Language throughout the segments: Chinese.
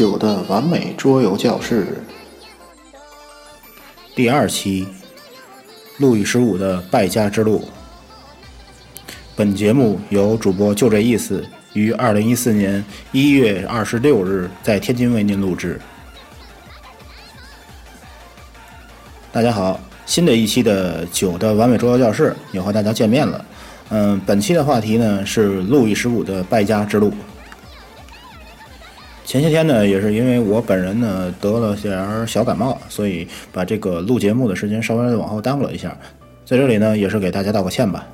九的完美桌游教室第二期，路易十五的败家之路。本节目由主播就这意思于二零一四年一月二十六日在天津为您录制。大家好，新的一期的九的完美桌游教室又和大家见面了。嗯，本期的话题呢是路易十五的败家之路。前些天呢，也是因为我本人呢得了点儿小感冒，所以把这个录节目的时间稍微的往后耽误了一下。在这里呢，也是给大家道个歉吧。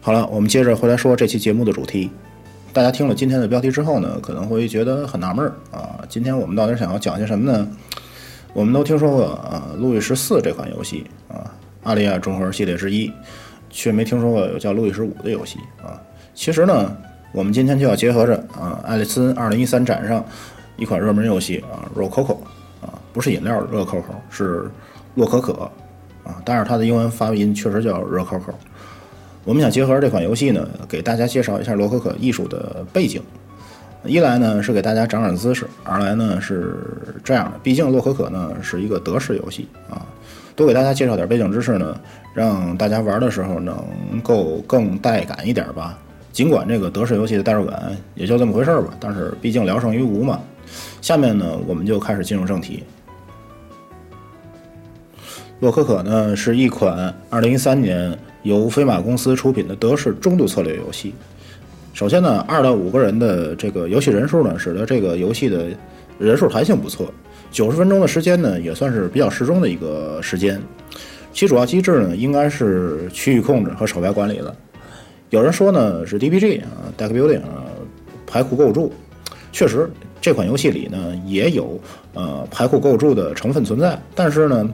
好了，我们接着回来说这期节目的主题。大家听了今天的标题之后呢，可能会觉得很纳闷儿啊，今天我们到底想要讲些什么呢？我们都听说过啊，《路易十四》这款游戏啊，阿利亚综合系列之一，却没听说过有叫《路易十五》的游戏啊。其实呢。我们今天就要结合着啊，爱丽丝二零一三展上一款热门游戏啊，热可可啊，不是饮料热可可，是洛可可啊，但是它的英文发音确实叫热可可。我们想结合这款游戏呢，给大家介绍一下洛可可艺术的背景。一来呢是给大家长长姿势，二来呢是这样的，毕竟洛可可呢是一个德式游戏啊，多给大家介绍点背景知识呢，让大家玩的时候能够更带感一点吧。尽管这个德式游戏的代入感也就这么回事儿吧，但是毕竟聊胜于无嘛。下面呢，我们就开始进入正题。洛可可呢是一款2013年由飞马公司出品的德式中度策略游戏。首先呢，二到五个人的这个游戏人数呢，使得这个游戏的人数弹性不错。九十分钟的时间呢，也算是比较适中的一个时间。其主要机制呢，应该是区域控制和手牌管理了。有人说呢是 DPG 啊，Deck Building 啊，牌库构筑。确实，这款游戏里呢也有呃牌库构筑的成分存在。但是呢，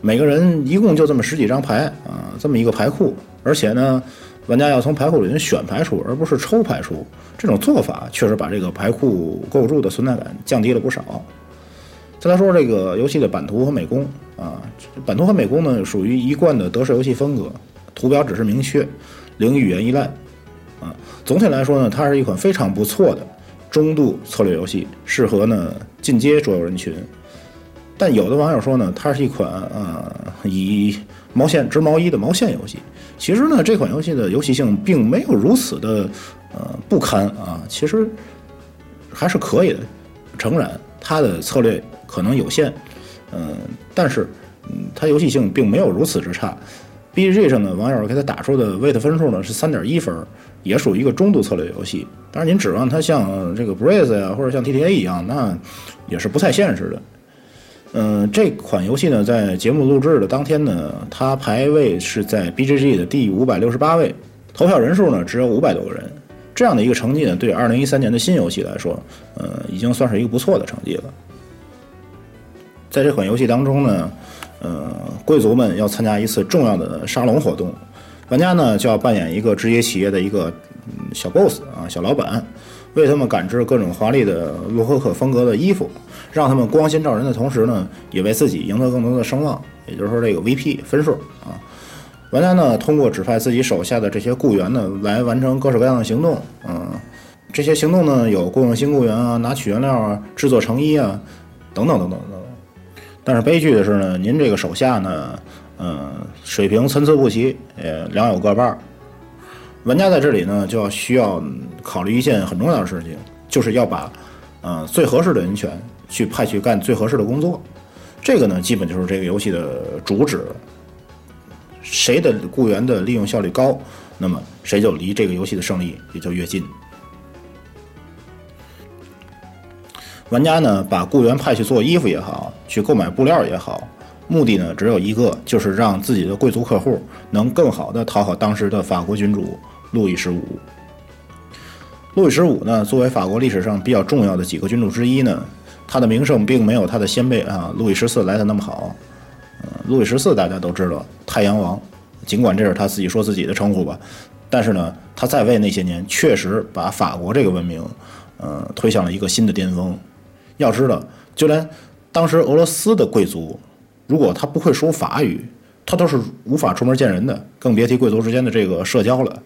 每个人一共就这么十几张牌啊，这么一个牌库，而且呢，玩家要从牌库里面选牌出，而不是抽牌出。这种做法确实把这个牌库构筑的存在感降低了不少。再来说这个游戏的版图和美工啊，版图和美工呢属于一贯的德式游戏风格，图标只是明确。零语言依赖，啊，总体来说呢，它是一款非常不错的中度策略游戏，适合呢进阶桌游人群。但有的网友说呢，它是一款呃以毛线织毛衣的毛线游戏。其实呢，这款游戏的游戏性并没有如此的呃不堪啊，其实还是可以的。诚然，它的策略可能有限，嗯，但是嗯，它游戏性并没有如此之差。B G 上呢，网友给他打出的 weight 分数呢是三点一分，也属于一个中度策略游戏。当然，您指望它像这个 Breeze 呀，或者像 T T A 一样，那也是不太现实的。嗯，这款游戏呢，在节目录制的当天呢，它排位是在 B G G 的第五百六十八位，投票人数呢只有五百多个人。这样的一个成绩呢，对二零一三年的新游戏来说，呃，已经算是一个不错的成绩了。在这款游戏当中呢。呃，贵族们要参加一次重要的沙龙活动，玩家呢就要扮演一个职业企业的一个小 boss 啊，小老板，为他们赶制各种华丽的洛可可风格的衣服，让他们光鲜照人的同时呢，也为自己赢得更多的声望，也就是说这个 VP 分数啊。玩家呢通过指派自己手下的这些雇员呢来完成各式各样的行动，嗯，这些行动呢有雇佣新雇员啊，拿取原料啊，制作成衣啊，等等等等等。但是悲剧的是呢，您这个手下呢，嗯，水平参差不齐，呃，两有各半。玩家在这里呢，就要需要考虑一件很重要的事情，就是要把，呃，最合适的人选去派去干最合适的工作。这个呢，基本就是这个游戏的主旨。谁的雇员的利用效率高，那么谁就离这个游戏的胜利也就越近。玩家呢，把雇员派去做衣服也好，去购买布料也好，目的呢只有一个，就是让自己的贵族客户能更好的讨好当时的法国君主路易十五。路易十五呢，作为法国历史上比较重要的几个君主之一呢，他的名声并没有他的先辈啊路易十四来的那么好。嗯，路易十四大家都知道，太阳王，尽管这是他自己说自己的称呼吧，但是呢，他在位那些年确实把法国这个文明，呃，推向了一个新的巅峰。要知道，就连当时俄罗斯的贵族，如果他不会说法语，他都是无法出门见人的，更别提贵族之间的这个社交了。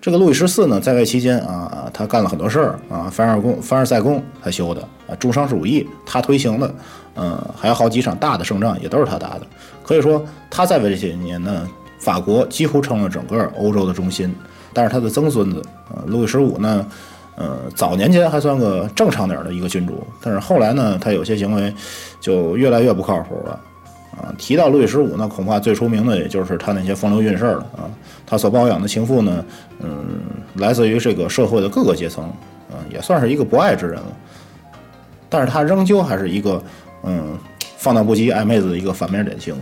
这个路易十四呢，在位期间啊，他干了很多事儿啊，凡尔宫、凡尔赛宫他修的啊，重商主义他推行的，嗯，还有好几场大的胜仗也都是他打的。可以说他在位这些年呢，法国几乎成了整个欧洲的中心。但是他的曾孙子啊，路易十五呢，呃，早年间还算个正常点的一个君主，但是后来呢，他有些行为就越来越不靠谱了。啊，提到路易十五呢，恐怕最出名的也就是他那些风流韵事了啊。他所包养的情妇呢，嗯，来自于这个社会的各个阶层，啊，也算是一个博爱之人了。但是他仍旧还是一个，嗯，放荡不羁、爱妹子的一个反面典型。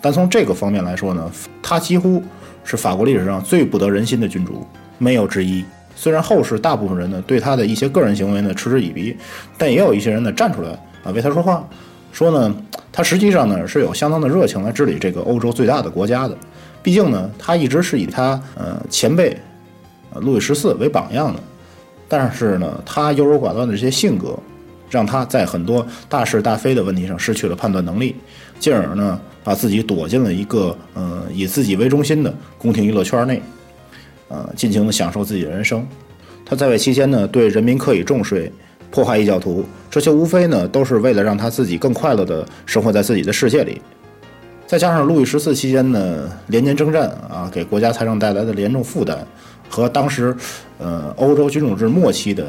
但从这个方面来说呢，他几乎是法国历史上最不得人心的君主，没有之一。虽然后世大部分人呢对他的一些个人行为呢嗤之以鼻，但也有一些人呢站出来啊为他说话，说呢。他实际上呢是有相当的热情来治理这个欧洲最大的国家的，毕竟呢他一直是以他呃前辈，呃路易十四为榜样的，但是呢他优柔寡断的这些性格，让他在很多大是大非的问题上失去了判断能力，进而呢把自己躲进了一个呃以自己为中心的宫廷娱乐圈内，呃尽情的享受自己的人生。他在位期间呢对人民课以重税。破坏异教徒，这些无非呢都是为了让他自己更快乐的生活在自己的世界里。再加上路易十四期间呢连年征战啊，给国家财政带来的严重负担，和当时呃欧洲君主制末期的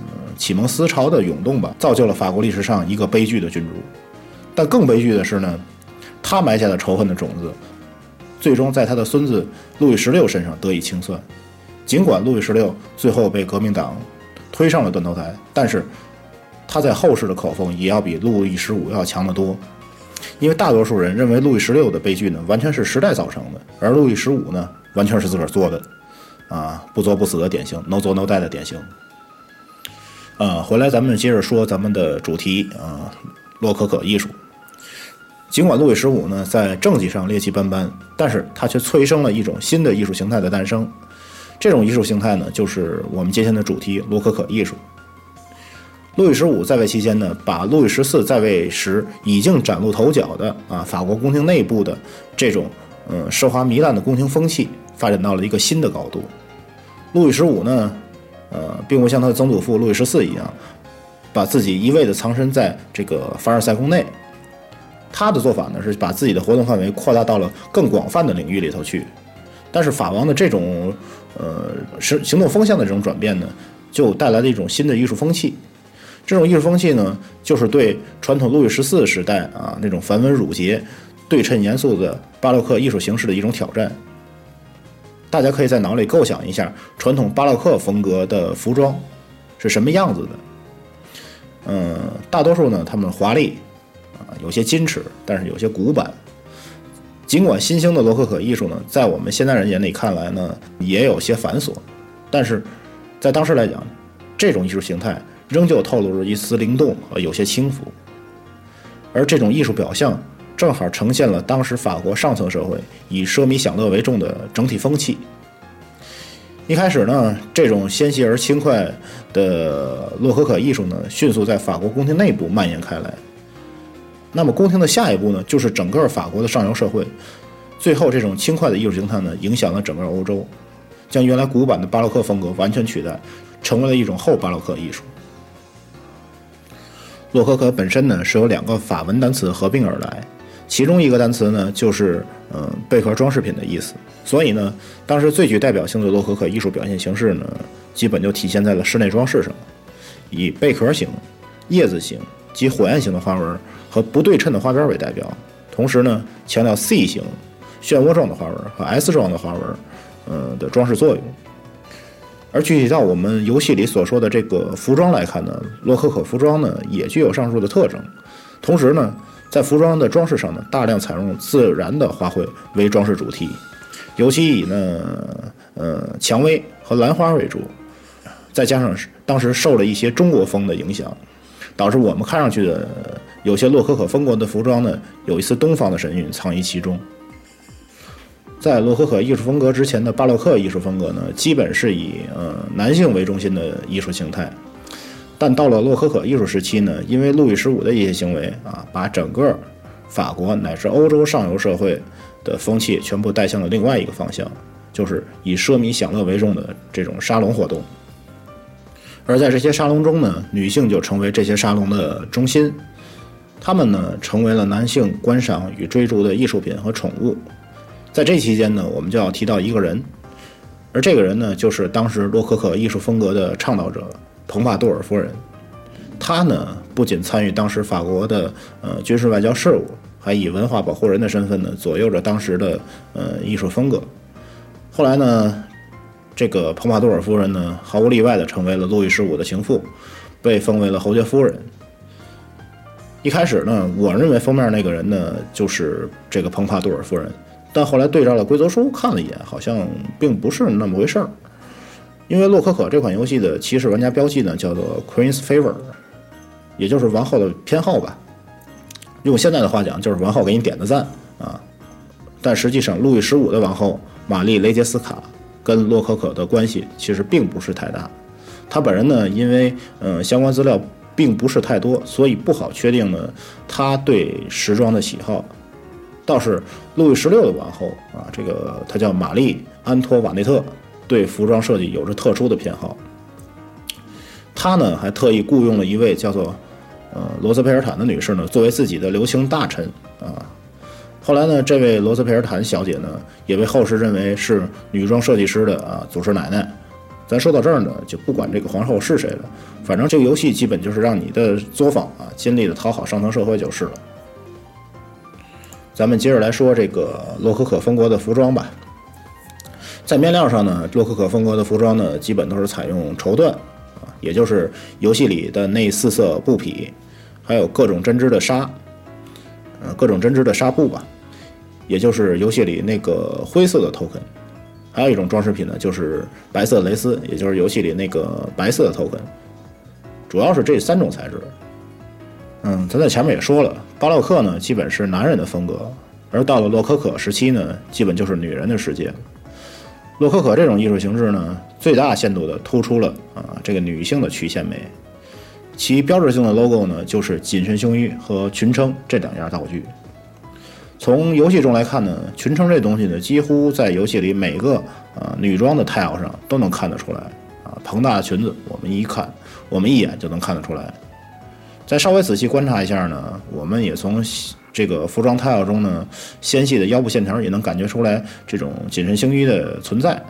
呃启蒙思潮的涌动吧，造就了法国历史上一个悲剧的君主。但更悲剧的是呢，他埋下的仇恨的种子，最终在他的孙子路易十六身上得以清算。尽管路易十六最后被革命党。推上了断头台，但是他在后世的口风也要比路易十五要强得多，因为大多数人认为路易十六的悲剧呢完全是时代造成的，而路易十五呢完全是自个儿做的，啊，不作不死的典型，no 作 no die 的典型。啊，回来咱们接着说咱们的主题啊，洛可可艺术。尽管路易十五呢在政绩上劣迹斑斑，但是他却催生了一种新的艺术形态的诞生。这种艺术形态呢，就是我们今天的主题——罗可可艺术。路易十五在位期间呢，把路易十四在位时已经崭露头角的啊法国宫廷内部的这种嗯奢华糜烂的宫廷风气发展到了一个新的高度。路易十五呢，呃，并不像他的曾祖父路易十四一样，把自己一味的藏身在这个凡尔赛宫内。他的做法呢，是把自己的活动范围扩大到了更广泛的领域里头去。但是法王的这种。呃，是行动风向的这种转变呢，就带来了一种新的艺术风气。这种艺术风气呢，就是对传统路易十四时代啊那种繁文缛节、对称严肃的巴洛克艺术形式的一种挑战。大家可以在脑里构想一下传统巴洛克风格的服装是什么样子的。嗯，大多数呢，他们华丽有些矜持，但是有些古板。尽管新兴的洛可可艺术呢，在我们现代人眼里看来呢，也有些繁琐，但是在当时来讲，这种艺术形态仍旧透露着一丝灵动和有些轻浮。而这种艺术表象，正好呈现了当时法国上层社会以奢靡享乐为重的整体风气。一开始呢，这种纤细而轻快的洛可可艺术呢，迅速在法国宫廷内部蔓延开来。那么宫廷的下一步呢，就是整个法国的上流社会。最后，这种轻快的艺术形态呢，影响了整个欧洲，将原来古板的巴洛克风格完全取代，成为了一种后巴洛克艺术。洛可可本身呢，是由两个法文单词合并而来，其中一个单词呢，就是嗯贝壳装饰品的意思。所以呢，当时最具代表性的洛可可艺术表现形式呢，基本就体现在了室内装饰上，以贝壳形、叶子形及火焰形的花纹。和不对称的花边为代表，同时呢，强调 C 型、漩涡状的花纹和 S 状的花纹，嗯的装饰作用。而具体到我们游戏里所说的这个服装来看呢，洛可可服装呢也具有上述的特征。同时呢，在服装的装饰上呢，大量采用自然的花卉为装饰主题，尤其以呢，呃，蔷薇和兰花为主，再加上当时受了一些中国风的影响，导致我们看上去的。有些洛可可风格的服装呢，有一丝东方的神韵藏于其中。在洛可可艺术风格之前的巴洛克艺术风格呢，基本是以呃男性为中心的艺术形态。但到了洛可可艺术时期呢，因为路易十五的一些行为啊，把整个法国乃至欧洲上游社会的风气全部带向了另外一个方向，就是以奢靡享乐为重的这种沙龙活动。而在这些沙龙中呢，女性就成为这些沙龙的中心，他们呢成为了男性观赏与追逐的艺术品和宠物。在这期间呢，我们就要提到一个人，而这个人呢，就是当时洛可可艺术风格的倡导者蓬帕杜尔夫人。她呢，不仅参与当时法国的呃军事外交事务，还以文化保护人的身份呢，左右着当时的呃艺术风格。后来呢，这个蓬帕杜尔夫人呢，毫无例外的成为了路易十五的情妇，被封为了侯爵夫人。一开始呢，我认为封面那个人呢，就是这个蓬帕杜尔夫人。但后来对照了规则书看了一眼，好像并不是那么回事儿。因为洛可可这款游戏的骑士玩家标记呢叫做 Queen's Favor，也就是王后的偏好吧。用现在的话讲，就是王后给你点的赞啊。但实际上，路易十五的王后玛丽雷杰斯卡跟洛可可的关系其实并不是太大。她本人呢，因为嗯相关资料并不是太多，所以不好确定呢她对时装的喜好。倒是路易十六的王后啊，这个她叫玛丽安托瓦内特，对服装设计有着特殊的偏好。她呢还特意雇佣了一位叫做呃罗斯佩尔坦的女士呢，作为自己的流行大臣啊。后来呢，这位罗斯佩尔坦小姐呢，也被后世认为是女装设计师的啊祖师奶奶。咱说到这儿呢，就不管这个皇后是谁了，反正这个游戏基本就是让你的作坊啊尽力的讨好上层社会就是了。咱们接着来说这个洛可可风格的服装吧。在面料上呢，洛可可风格的服装呢，基本都是采用绸缎啊，也就是游戏里的那四色布匹，还有各种针织的纱，呃，各种针织的纱布吧，也就是游戏里那个灰色的 token。还有一种装饰品呢，就是白色蕾丝，也就是游戏里那个白色的 token。主要是这三种材质。嗯，咱在前面也说了，巴洛克呢基本是男人的风格，而到了洛可可时期呢，基本就是女人的世界。洛可可这种艺术形式呢，最大限度地突出了啊这个女性的曲线美，其标志性的 logo 呢就是紧身胸衣和裙撑这两样道具。从游戏中来看呢，裙撑这东西呢，几乎在游戏里每个啊女装的 tile 上都能看得出来啊，膨大的裙子，我们一看，我们一眼就能看得出来。再稍微仔细观察一下呢，我们也从这个服装 tile 中呢，纤细的腰部线条也能感觉出来这种紧身胸衣的存在。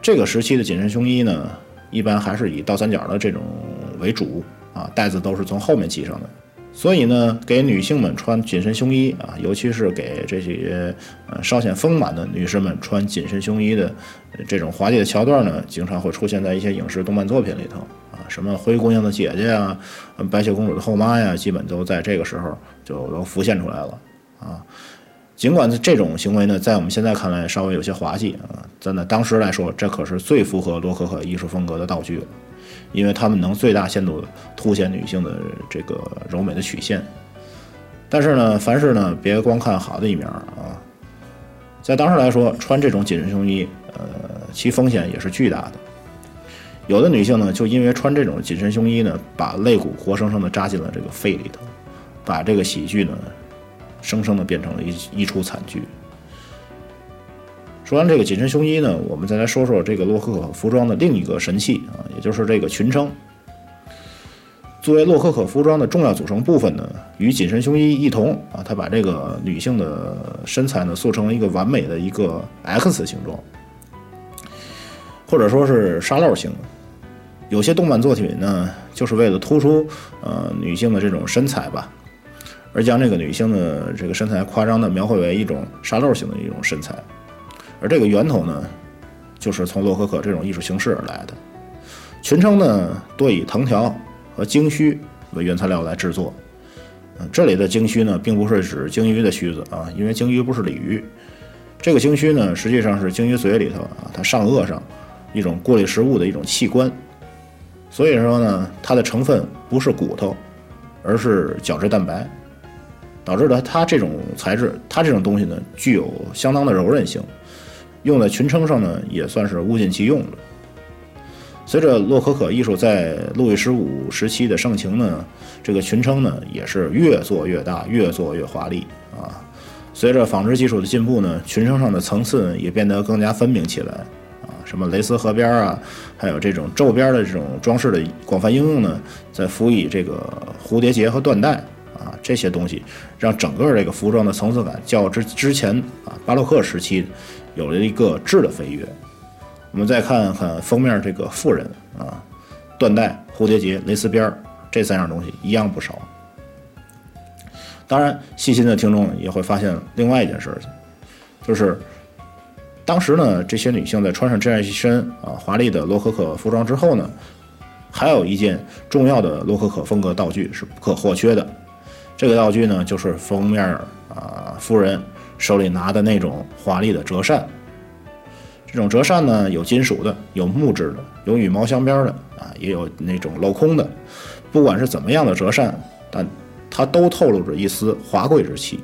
这个时期的紧身胸衣呢，一般还是以倒三角的这种为主啊，带子都是从后面系上的。所以呢，给女性们穿紧身胸衣啊，尤其是给这些呃稍显丰满的女士们穿紧身胸衣的这种滑稽的桥段呢，经常会出现在一些影视动漫作品里头啊。什么灰姑娘的姐姐呀，白雪公主的后妈呀，基本都在这个时候就都浮现出来了啊。尽管这种行为呢，在我们现在看来稍微有些滑稽啊，在那当时来说，这可是最符合洛可可艺术风格的道具了，因为他们能最大限度凸显女性的这个柔美的曲线。但是呢，凡事呢，别光看好的一面啊。在当时来说，穿这种紧身胸衣，呃，其风险也是巨大的。有的女性呢，就因为穿这种紧身胸衣呢，把肋骨活生生的扎进了这个肺里头，把这个喜剧呢，生生的变成了一一出惨剧。说完这个紧身胸衣呢，我们再来说说这个洛可可服装的另一个神器啊，也就是这个裙撑。作为洛可可服装的重要组成部分呢，与紧身胸衣一同啊，它把这个女性的身材呢，塑成了一个完美的一个 X 形状，或者说是沙漏型。有些动漫作品呢，就是为了突出呃女性的这种身材吧，而将这个女性的这个身材夸张的描绘为一种沙漏型的一种身材，而这个源头呢，就是从洛可可这种艺术形式而来的。裙撑呢，多以藤条和鲸须为原材料来制作。嗯，这里的鲸须呢，并不是指鲸鱼的须子啊，因为鲸鱼不是鲤鱼。这个鲸须呢，实际上是鲸鱼嘴里头啊，它上颚上一种过滤食物的一种器官。所以说呢，它的成分不是骨头，而是角质蛋白，导致了它这种材质，它这种东西呢，具有相当的柔韧性，用在裙撑上呢，也算是物尽其用了。随着洛可可艺术在路易十五时期的盛行呢，这个裙撑呢，也是越做越大，越做越华丽啊。随着纺织技术的进步呢，裙撑上的层次也变得更加分明起来啊，什么蕾丝合边啊，还有这种皱边的这种装饰的广泛应用呢，再辅以这个蝴蝶结和缎带啊这些东西，让整个这个服装的层次感较之之前啊巴洛克时期有了一个质的飞跃。我们再看看封面这个妇人啊，缎带、蝴蝶结、蕾丝边儿这三样东西一样不少。当然，细心的听众也会发现另外一件事情，就是当时呢，这些女性在穿上这样一身啊华丽的洛可可服装之后呢，还有一件重要的洛可可风格道具是不可或缺的。这个道具呢，就是封面啊夫人手里拿的那种华丽的折扇。这种折扇呢，有金属的，有木质的，有羽毛镶边的啊，也有那种镂空的。不管是怎么样的折扇，但它都透露着一丝华贵之气。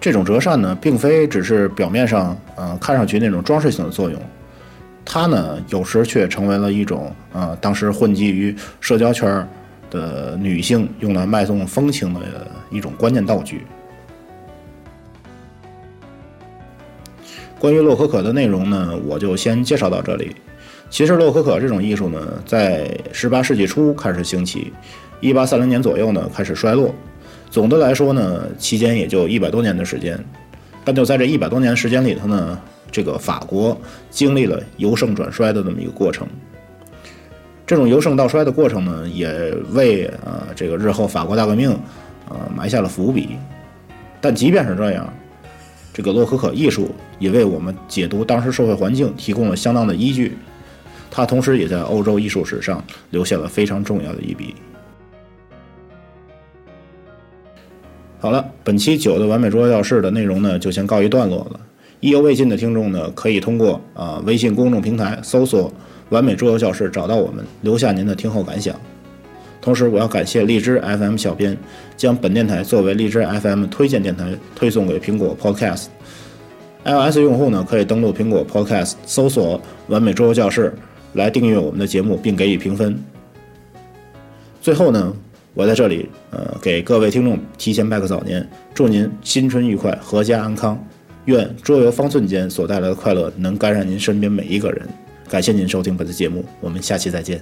这种折扇呢，并非只是表面上，嗯，看上去那种装饰性的作用，它呢，有时却成为了一种，呃，当时混迹于社交圈的女性用来卖弄风情的一种关键道具。关于洛可可的内容呢，我就先介绍到这里。其实，洛可可这种艺术呢，在18世纪初开始兴起。一八三零年左右呢，开始衰落。总的来说呢，期间也就一百多年的时间。但就在这一百多年时间里头呢，这个法国经历了由盛转衰的这么一个过程。这种由盛到衰的过程呢，也为呃这个日后法国大革命呃埋下了伏笔。但即便是这样，这个洛可可艺术也为我们解读当时社会环境提供了相当的依据。它同时也在欧洲艺术史上留下了非常重要的一笔。好了，本期九的完美桌教室的内容呢，就先告一段落了。意犹未尽的听众呢，可以通过啊微信公众平台搜索“完美桌游教室”找到我们，留下您的听后感想。同时，我要感谢荔枝 FM 小编将本电台作为荔枝 FM 推荐电台推送给苹果 Podcast。iOS 用户呢，可以登录苹果 Podcast 搜索“完美桌游教室”来订阅我们的节目，并给予评分。最后呢。我在这里，呃，给各位听众提前拜个早年，祝您新春愉快，阖家安康。愿桌游方寸间所带来的快乐能感染您身边每一个人。感谢您收听本次节目，我们下期再见。